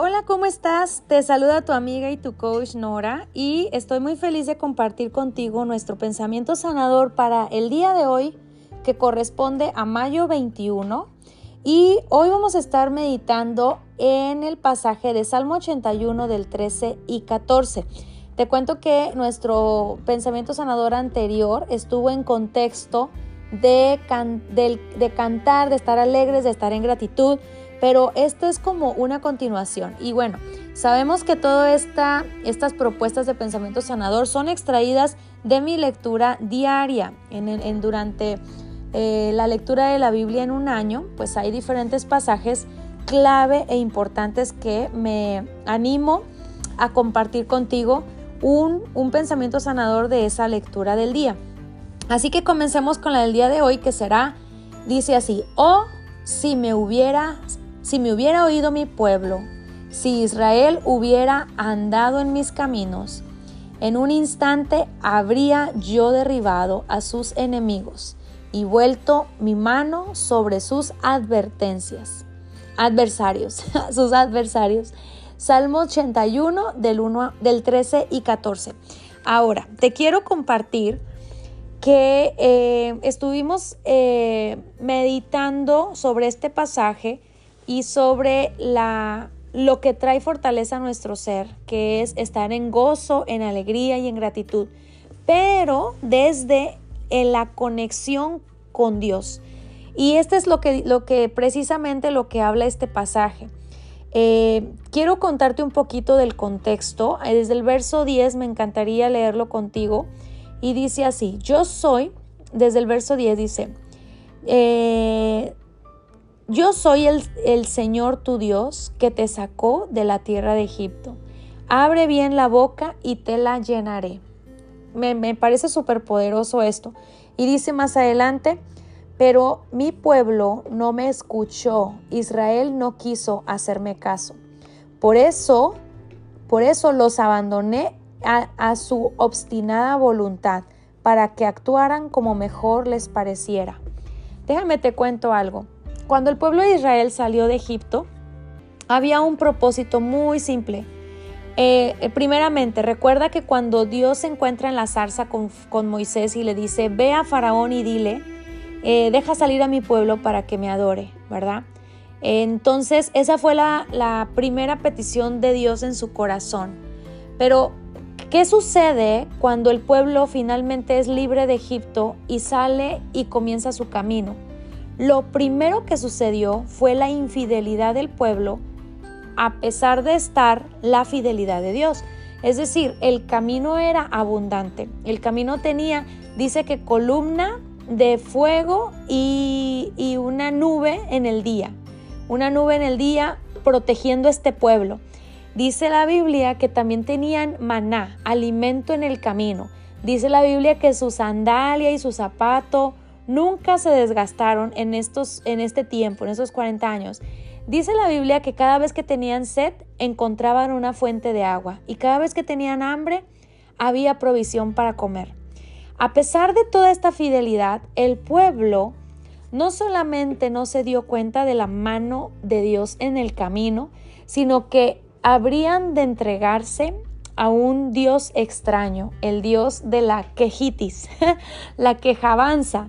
Hola, ¿cómo estás? Te saluda tu amiga y tu coach Nora y estoy muy feliz de compartir contigo nuestro pensamiento sanador para el día de hoy que corresponde a mayo 21 y hoy vamos a estar meditando en el pasaje de Salmo 81 del 13 y 14. Te cuento que nuestro pensamiento sanador anterior estuvo en contexto de, de cantar, de estar alegres, de estar en gratitud, pero esto es como una continuación. Y bueno, sabemos que todas esta, estas propuestas de pensamiento sanador son extraídas de mi lectura diaria. En, durante eh, la lectura de la Biblia en un año, pues hay diferentes pasajes clave e importantes que me animo a compartir contigo un, un pensamiento sanador de esa lectura del día. Así que comencemos con la del día de hoy que será, dice así, oh, si me hubiera si me hubiera oído mi pueblo, si Israel hubiera andado en mis caminos, en un instante habría yo derribado a sus enemigos y vuelto mi mano sobre sus advertencias, adversarios, sus adversarios. Salmo 81 del, 1, del 13 y 14. Ahora, te quiero compartir que eh, estuvimos eh, meditando sobre este pasaje y sobre la, lo que trae fortaleza a nuestro ser, que es estar en gozo, en alegría y en gratitud, pero desde la conexión con Dios. Y este es lo que, lo que precisamente lo que habla este pasaje. Eh, quiero contarte un poquito del contexto. Desde el verso 10 me encantaría leerlo contigo. Y dice así, yo soy, desde el verso 10 dice, eh, yo soy el, Señor tu Dios que te sacó de la tierra de Egipto. Abre bien la boca y te la llenaré. Me, me parece súper poderoso esto. Y dice más adelante, pero mi pueblo no me escuchó, Israel no quiso hacerme caso. Por eso, por eso los abandoné a, a su obstinada voluntad, para que actuaran como mejor les pareciera. Déjame te cuento algo. Cuando el pueblo de Israel salió de Egipto, había un propósito muy simple. Eh, eh, primeramente, recuerda que cuando Dios se encuentra en la zarza con, Moisés y le dice, ve a Faraón y dile, eh, deja salir a mi pueblo para que me adore, ¿verdad? Entonces, esa fue la, la primera petición de Dios en su corazón. Pero, ¿qué sucede cuando el pueblo finalmente es libre de Egipto y sale y comienza su camino? Lo primero que sucedió fue la infidelidad del pueblo a pesar de estar la fidelidad de Dios. Es decir, el camino era abundante. El camino tenía, dice que columna de fuego y, una nube en el día. Una nube en el día protegiendo este pueblo. Dice la Biblia que también tenían maná, alimento en el camino. Dice la Biblia que su sandalia y su zapato nunca se desgastaron en, estos, en este tiempo, en esos 40 años. Dice la Biblia que cada vez que tenían sed encontraban una fuente de agua y cada vez que tenían hambre había provisión para comer. A pesar de toda esta fidelidad, el pueblo no solamente no se dio cuenta de la mano de Dios en el camino, sino que habrían de entregarse a un Dios extraño, el Dios de la quejitis, la quejabanza,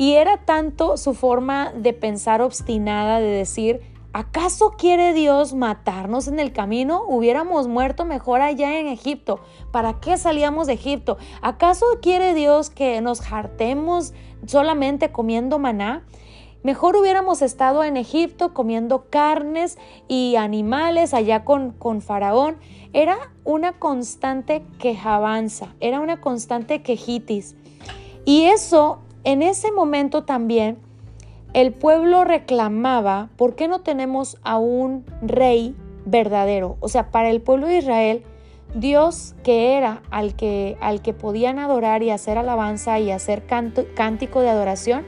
y era tanto su forma de pensar obstinada, de decir, ¿acaso quiere Dios matarnos en el camino? Hubiéramos muerto mejor allá en Egipto. ¿Para qué salíamos de Egipto? ¿Acaso quiere Dios que nos hartemos solamente comiendo maná? Mejor hubiéramos estado en Egipto comiendo carnes y animales allá con, con Faraón. Era una constante quejabanza, era una constante quejitis. Y eso en ese momento también el pueblo reclamaba, ¿por qué no tenemos a un rey verdadero? O sea, para el pueblo de Israel, Dios que era al que, al que podían adorar y hacer alabanza y hacer cántico de adoración,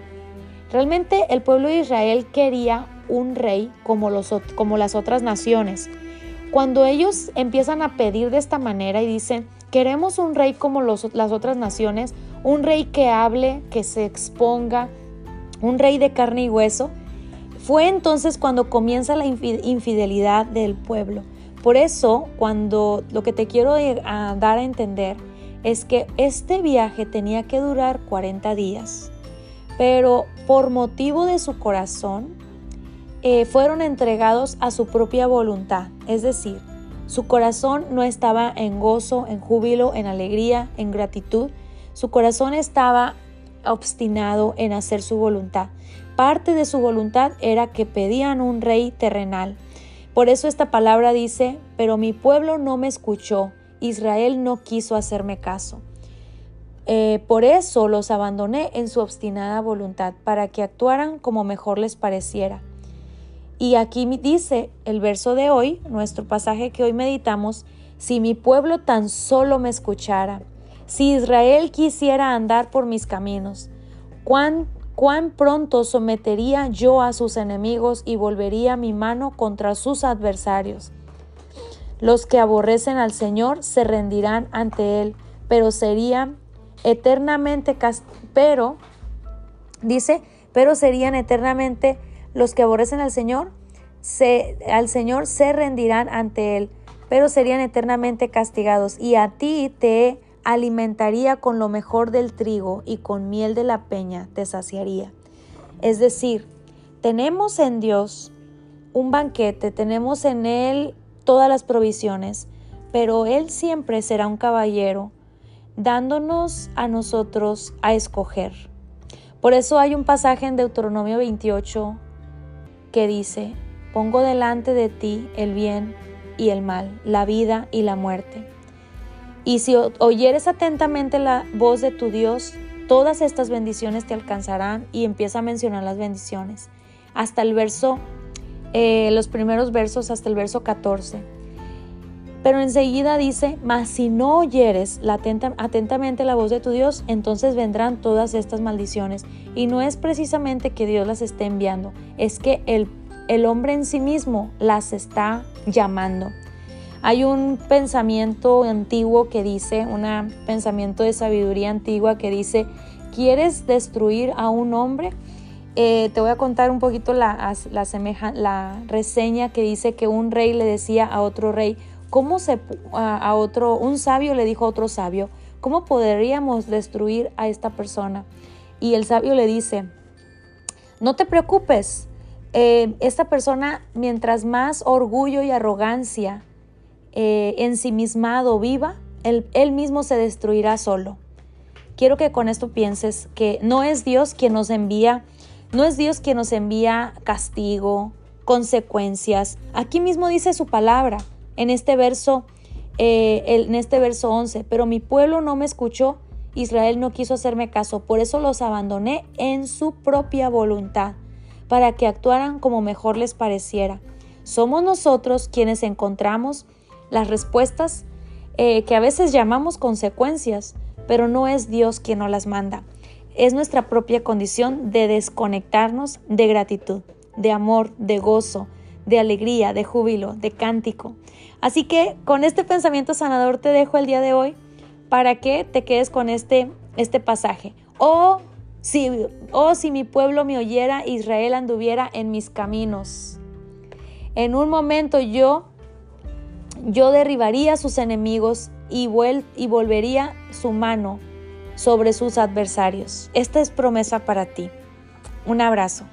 realmente el pueblo de Israel quería un rey como, los, como las otras naciones. Cuando ellos empiezan a pedir de esta manera y dicen, queremos un rey como las otras naciones, un rey que hable, que se exponga, un rey de carne y hueso. Fue entonces cuando comienza la infidelidad del pueblo. Por eso, cuando lo que te quiero dar a entender es que este viaje tenía que durar 40 días, pero por motivo de su corazón, eh, fueron entregados a su propia voluntad, es decir, su corazón no estaba en gozo, en júbilo, en alegría, en gratitud, su corazón estaba obstinado en hacer su voluntad. Parte de su voluntad era que pedían un rey terrenal. Por eso esta palabra dice, pero mi pueblo no me escuchó, Israel no quiso hacerme caso. Eh, por eso los abandoné en su obstinada voluntad, para que actuaran como mejor les pareciera. Y aquí dice el verso de hoy, nuestro pasaje que hoy meditamos, si mi pueblo tan solo me escuchara, si Israel quisiera andar por mis caminos, cuán, pronto sometería yo a sus enemigos y volvería mi mano contra sus adversarios. Los que aborrecen al Señor se rendirán ante Él, pero serían eternamente, pero, dice, pero serían eternamente los que aborrecen al Señor, se, al Señor se rendirán ante Él, pero serían eternamente castigados. Y a ti te alimentaría con lo mejor del trigo y con miel de la peña te saciaría. Es decir, tenemos en Dios un banquete, tenemos en Él todas las provisiones, pero Él siempre será un caballero, dándonos a nosotros a escoger. Por eso hay un pasaje en Deuteronomio 28 que dice, pongo delante de ti el bien y el mal, la vida y la muerte. Y si oyeres atentamente la voz de tu Dios, todas estas bendiciones te alcanzarán y empieza a mencionar las bendiciones. Hasta el verso, eh, los primeros versos, hasta el verso 14. Pero enseguida dice, mas si no oyeres atentamente la voz de tu Dios, entonces vendrán todas estas maldiciones. Y no es precisamente que Dios las esté enviando, es que el, el hombre en sí mismo las está llamando. Hay un pensamiento antiguo que dice, un pensamiento de sabiduría antigua que dice, ¿quieres destruir a un hombre? Eh, te voy a contar un poquito la, la, la reseña que dice que un rey le decía a otro rey, ¿cómo se, a otro, un sabio le dijo a otro sabio, ¿cómo podríamos destruir a esta persona? Y el sabio le dice, no te preocupes, eh, esta persona, mientras más orgullo y arrogancia eh, ensimismado viva, él, mismo se destruirá solo. Quiero que con esto pienses que no es Dios quien nos envía, no es Dios quien nos envía castigo, consecuencias. Aquí mismo dice su palabra en este verso, eh, en este verso 11, pero mi pueblo no me escuchó, Israel no quiso hacerme caso, por eso los abandoné en su propia voluntad, para que actuaran como mejor les pareciera. Somos nosotros quienes encontramos las respuestas eh, que a veces llamamos consecuencias, pero no es Dios quien nos las manda. Es nuestra propia condición de desconectarnos de gratitud, de amor, de gozo, de alegría, de júbilo, de cántico. Así que con este pensamiento sanador te dejo el día de hoy para que te quedes con este, este pasaje. O si, o si mi pueblo me oyera, Israel anduviera en mis caminos. En un momento yo, yo derribaría a sus enemigos y, y volvería su mano sobre sus adversarios. Esta es promesa para ti. Un abrazo.